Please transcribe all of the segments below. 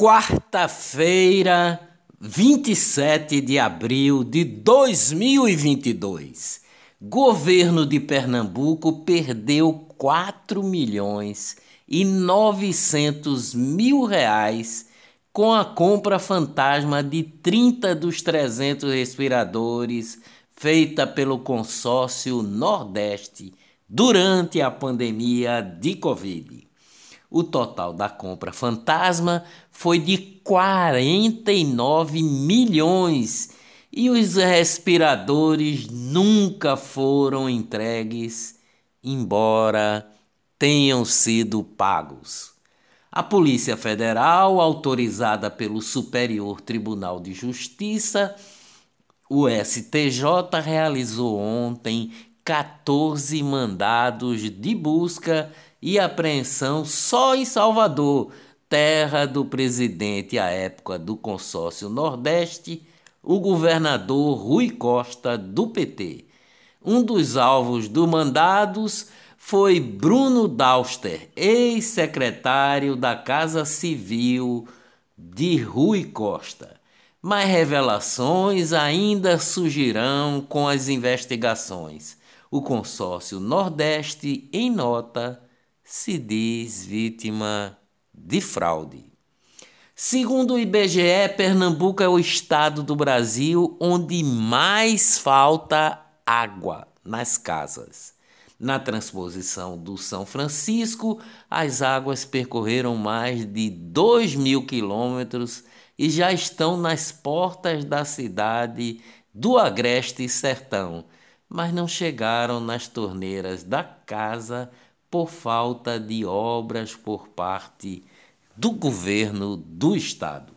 Quarta-feira, 27 de abril de 2022. Governo de Pernambuco perdeu 4 milhões e 900 mil reais com a compra fantasma de 30 dos 300 respiradores feita pelo consórcio Nordeste durante a pandemia de Covid. O total da compra fantasma foi de 49 milhões e os respiradores nunca foram entregues, embora tenham sido pagos. A Polícia Federal, autorizada pelo Superior Tribunal de Justiça, o STJ, realizou ontem 14 mandados de busca e apreensão só em Salvador, terra do presidente à época do consórcio Nordeste, o governador Rui Costa, do PT. Um dos alvos dos mandados foi Bruno Dauster, ex-secretário da Casa Civil de Rui Costa. Mas revelações ainda surgirão com as investigações. O consórcio Nordeste, em nota, se diz vítima de fraude. Segundo o IBGE, Pernambuco é o estado do Brasil onde mais falta água nas casas. Na transposição do São Francisco, as águas percorreram mais de 2 mil quilômetros e já estão nas portas da cidade do Agreste Sertão, mas não chegaram nas torneiras da casa por falta de obras por parte do governo do estado.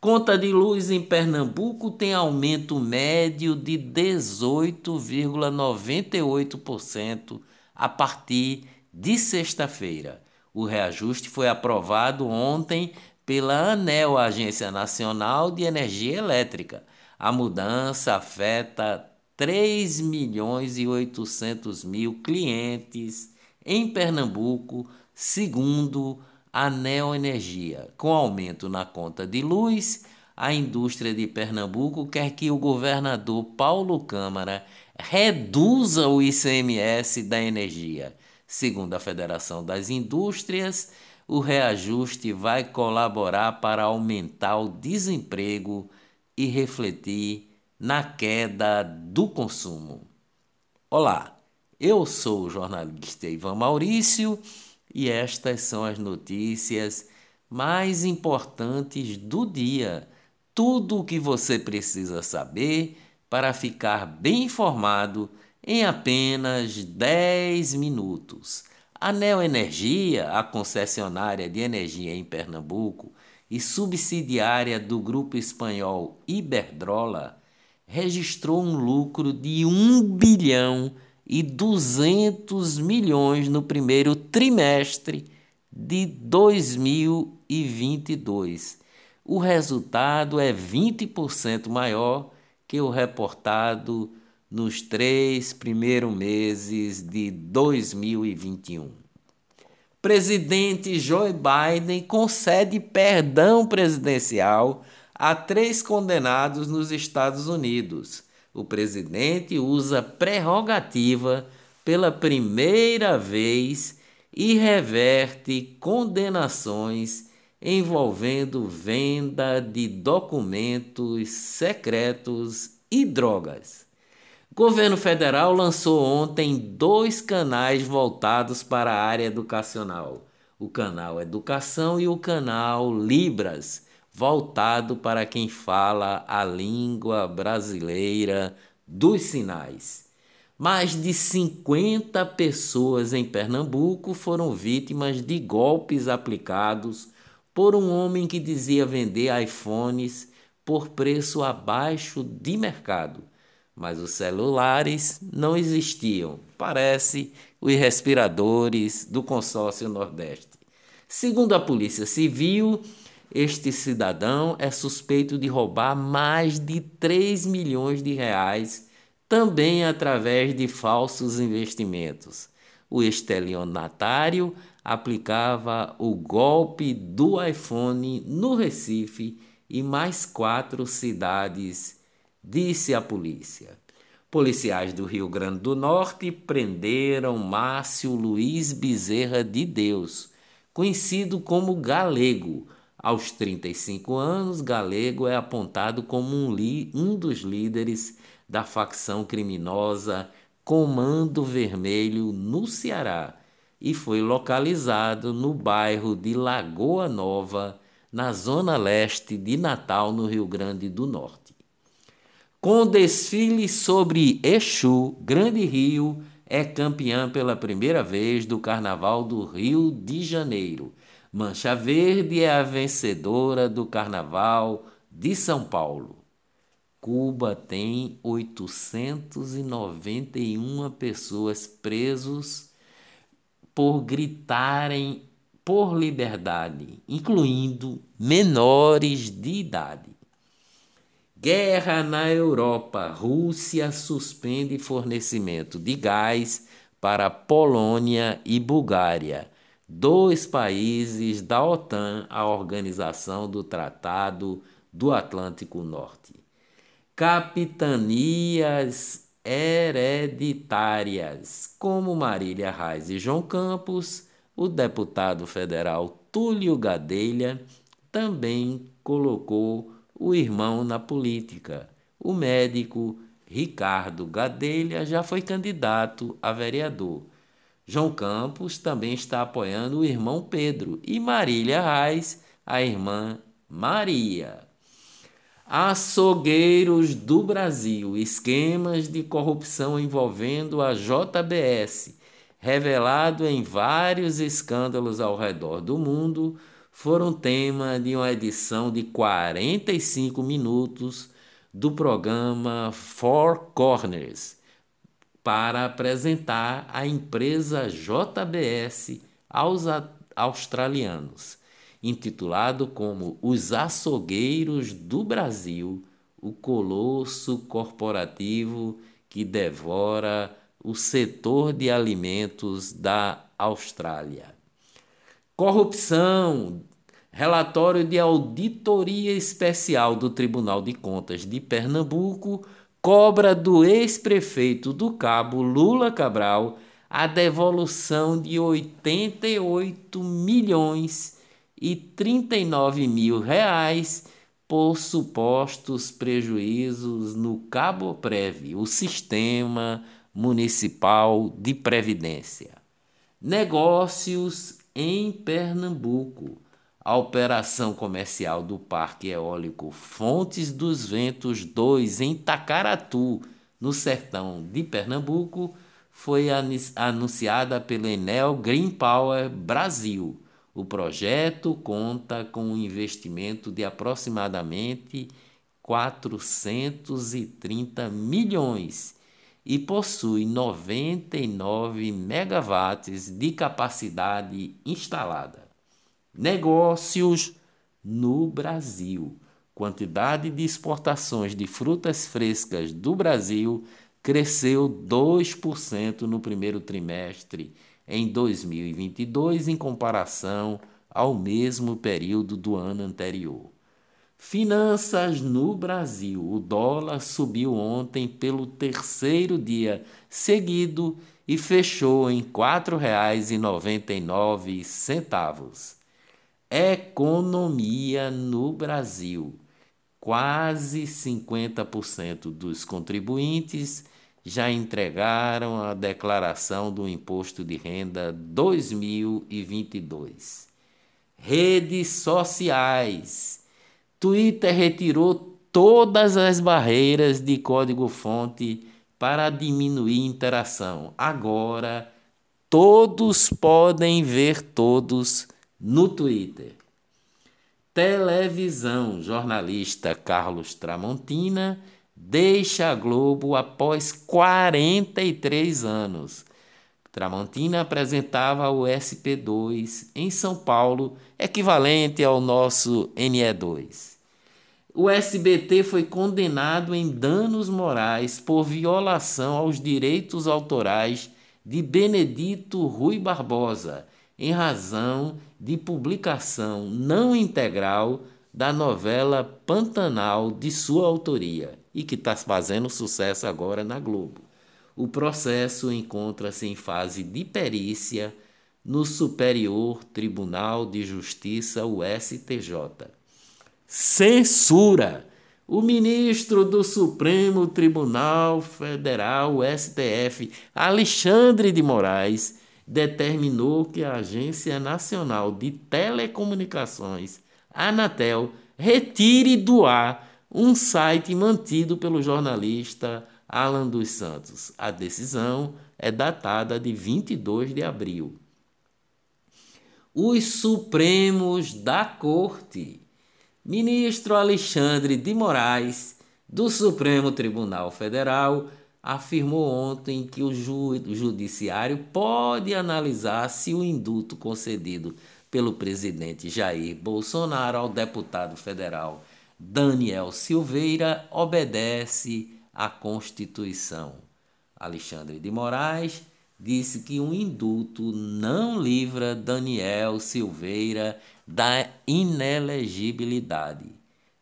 Conta de luz em Pernambuco tem aumento médio de 18,98% a partir de sexta-feira. O reajuste foi aprovado ontem pela ANEL, Agência Nacional de Energia Elétrica. A mudança afeta 3 milhões e 800 mil clientes em Pernambuco, segundo a Neoenergia. Com aumento na conta de luz, a indústria de Pernambuco quer que o governador Paulo Câmara reduza o ICMS da energia. Segundo a Federação das Indústrias, o reajuste vai colaborar para aumentar o desemprego e refletir na queda do consumo. Olá! Eu sou o jornalista Ivan Maurício e estas são as notícias mais importantes do dia. Tudo o que você precisa saber para ficar bem informado em apenas 10 minutos. A Neoenergia, a concessionária de energia em Pernambuco e subsidiária do grupo espanhol Iberdrola, registrou um lucro de 1 bilhão e 200 milhões no primeiro trimestre de 2022. O resultado é 20% maior que o reportado nos três primeiros meses de 2021. Presidente Joe Biden concede perdão presidencial a três condenados nos Estados Unidos o presidente usa prerrogativa pela primeira vez e reverte condenações envolvendo venda de documentos secretos e drogas. Governo federal lançou ontem dois canais voltados para a área educacional: o canal Educação e o canal Libras voltado para quem fala a língua brasileira dos sinais. Mais de 50 pessoas em Pernambuco foram vítimas de golpes aplicados por um homem que dizia vender iPhones por preço abaixo de mercado. Mas os celulares não existiam, parece os respiradores do consórcio Nordeste. Segundo a Polícia Civil, este cidadão é suspeito de roubar mais de 3 milhões de reais, também através de falsos investimentos. O estelionatário aplicava o golpe do iPhone no Recife e mais quatro cidades, disse a polícia. Policiais do Rio Grande do Norte prenderam Márcio Luiz Bezerra de Deus, conhecido como Galego. Aos 35 anos, Galego é apontado como um, um dos líderes da facção criminosa Comando Vermelho no Ceará e foi localizado no bairro de Lagoa Nova, na zona leste de Natal, no Rio Grande do Norte. Com desfile sobre Exu, Grande Rio é campeã pela primeira vez do Carnaval do Rio de Janeiro. Mancha Verde é a vencedora do Carnaval de São Paulo. Cuba tem 891 pessoas presos por gritarem por liberdade, incluindo menores de idade. Guerra na Europa. Rússia suspende fornecimento de gás para Polônia e Bulgária, dois países da OTAN, a Organização do Tratado do Atlântico Norte capitanias hereditárias, como Marília Reis e João Campos, o deputado federal Túlio Gadelha também colocou o irmão na política. O médico Ricardo Gadelha já foi candidato a vereador. João Campos também está apoiando o irmão Pedro e Marília Reis, a irmã Maria. Açougueiros do Brasil, esquemas de corrupção envolvendo a JBS, revelado em vários escândalos ao redor do mundo, foram tema de uma edição de 45 minutos do programa Four Corners, para apresentar a empresa JBS aos australianos intitulado como Os Açougueiros do Brasil, o colosso corporativo que devora o setor de alimentos da Austrália. Corrupção. Relatório de auditoria especial do Tribunal de Contas de Pernambuco cobra do ex-prefeito do Cabo, Lula Cabral, a devolução de 88 milhões e 39 mil reais por supostos prejuízos no Cabo Prev, o Sistema Municipal de Previdência. Negócios em Pernambuco. A operação comercial do Parque Eólico Fontes dos Ventos 2 em Tacaratu, no sertão de Pernambuco, foi anunciada pelo Enel Green Power Brasil o projeto conta com um investimento de aproximadamente 430 milhões e possui 99 megawatts de capacidade instalada. Negócios no Brasil. Quantidade de exportações de frutas frescas do Brasil cresceu 2% no primeiro trimestre em 2022 em comparação ao mesmo período do ano anterior. Finanças no Brasil. O dólar subiu ontem pelo terceiro dia seguido e fechou em R$ 4,99. Economia no Brasil. Quase 50% dos contribuintes já entregaram a declaração do Imposto de Renda 2022. Redes sociais. Twitter retirou todas as barreiras de código-fonte para diminuir interação. Agora, todos podem ver todos no Twitter. Televisão, jornalista Carlos Tramontina deixa a Globo após 43 anos. Tramontina apresentava o SP2 em São Paulo, equivalente ao nosso NE2. O SBT foi condenado em danos morais por violação aos direitos autorais de Benedito Rui Barbosa, em razão de publicação não integral da novela Pantanal de sua autoria e que está fazendo sucesso agora na Globo. O processo encontra-se em fase de perícia no Superior Tribunal de Justiça, o STJ. Censura! O ministro do Supremo Tribunal Federal, STF, Alexandre de Moraes, determinou que a Agência Nacional de Telecomunicações, Anatel, retire do ar um site mantido pelo jornalista Alan dos Santos. A decisão é datada de 22 de abril. Os Supremos da Corte. Ministro Alexandre de Moraes, do Supremo Tribunal Federal, afirmou ontem que o Judiciário pode analisar se o induto concedido pelo presidente Jair Bolsonaro ao deputado federal Daniel Silveira obedece à Constituição. Alexandre de Moraes disse que um indulto não livra Daniel Silveira da inelegibilidade.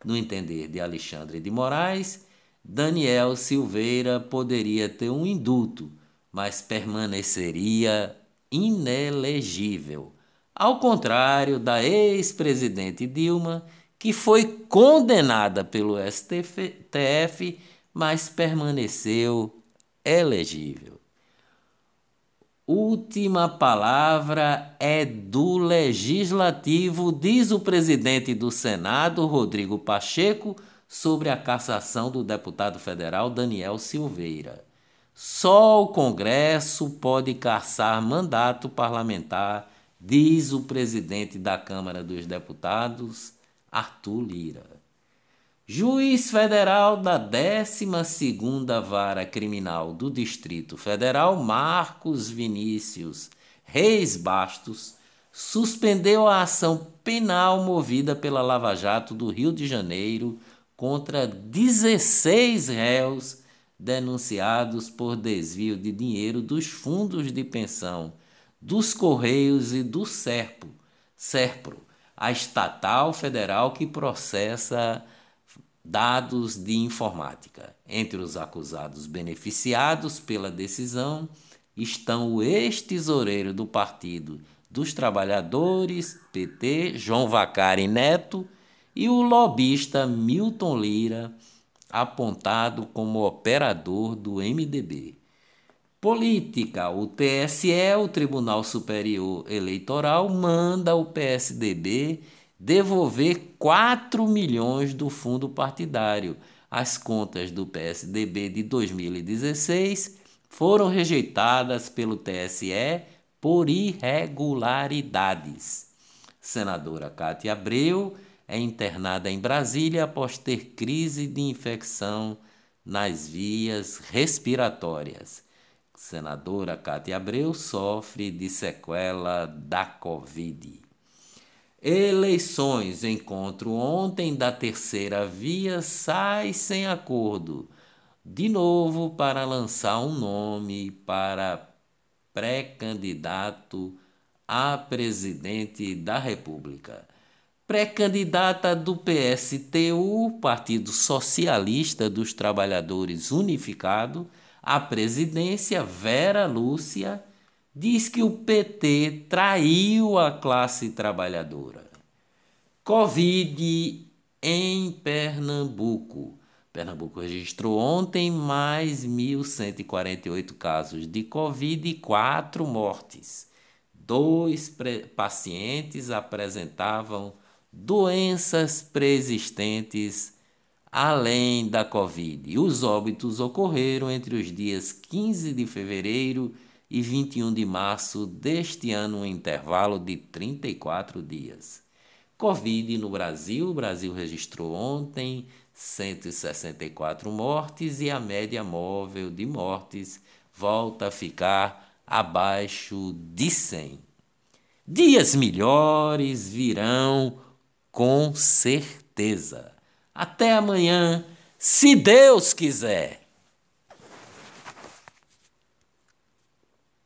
No entender de Alexandre de Moraes, Daniel Silveira poderia ter um indulto, mas permaneceria inelegível. Ao contrário da ex-presidente Dilma, que foi condenada pelo STF, mas permaneceu elegível. Última palavra é do legislativo, diz o presidente do Senado, Rodrigo Pacheco, sobre a cassação do deputado federal Daniel Silveira. Só o Congresso pode cassar mandato parlamentar, diz o presidente da Câmara dos Deputados, Arthur Lira. Juiz federal da 12ª Vara Criminal do Distrito Federal, Marcos Vinícius Reis Bastos, suspendeu a ação penal movida pela Lava Jato do Rio de Janeiro contra 16 réus denunciados por desvio de dinheiro dos fundos de pensão dos Correios e do Serpo, Serpro, a estatal federal que processa dados de informática. Entre os acusados beneficiados pela decisão estão o ex-tesoureiro do Partido dos Trabalhadores, PT, João Vacari Neto, e o lobista Milton Lira, apontado como operador do MDB. Política: o TSE, o Tribunal Superior Eleitoral, manda o PSDB devolver 4 milhões do fundo partidário. As contas do PSDB de 2016 foram rejeitadas pelo TSE por irregularidades. Senadora Cátia Abreu é internada em Brasília após ter crise de infecção nas vias respiratórias. Senadora Cátia Abreu sofre de sequela da Covid. Eleições. Encontro ontem da terceira via sai sem acordo. De novo, para lançar um nome para pré-candidato a presidente da República pré-candidata do PSTU, Partido Socialista dos Trabalhadores Unificado, à presidência, Vera Lúcia, diz que o PT traiu a classe trabalhadora. Covid em Pernambuco. Pernambuco registrou ontem mais 1.148 casos de Covid e 4 mortes. Dois pacientes apresentavam doenças preexistentes além da Covid. Os óbitos ocorreram entre os dias 15 de fevereiro e 21 de março deste ano, um intervalo de 34 dias. Covid no Brasil: o Brasil registrou ontem 164 mortes e a média móvel de mortes volta a ficar abaixo de 100. Dias melhores virão com certeza. Até amanhã, se Deus quiser.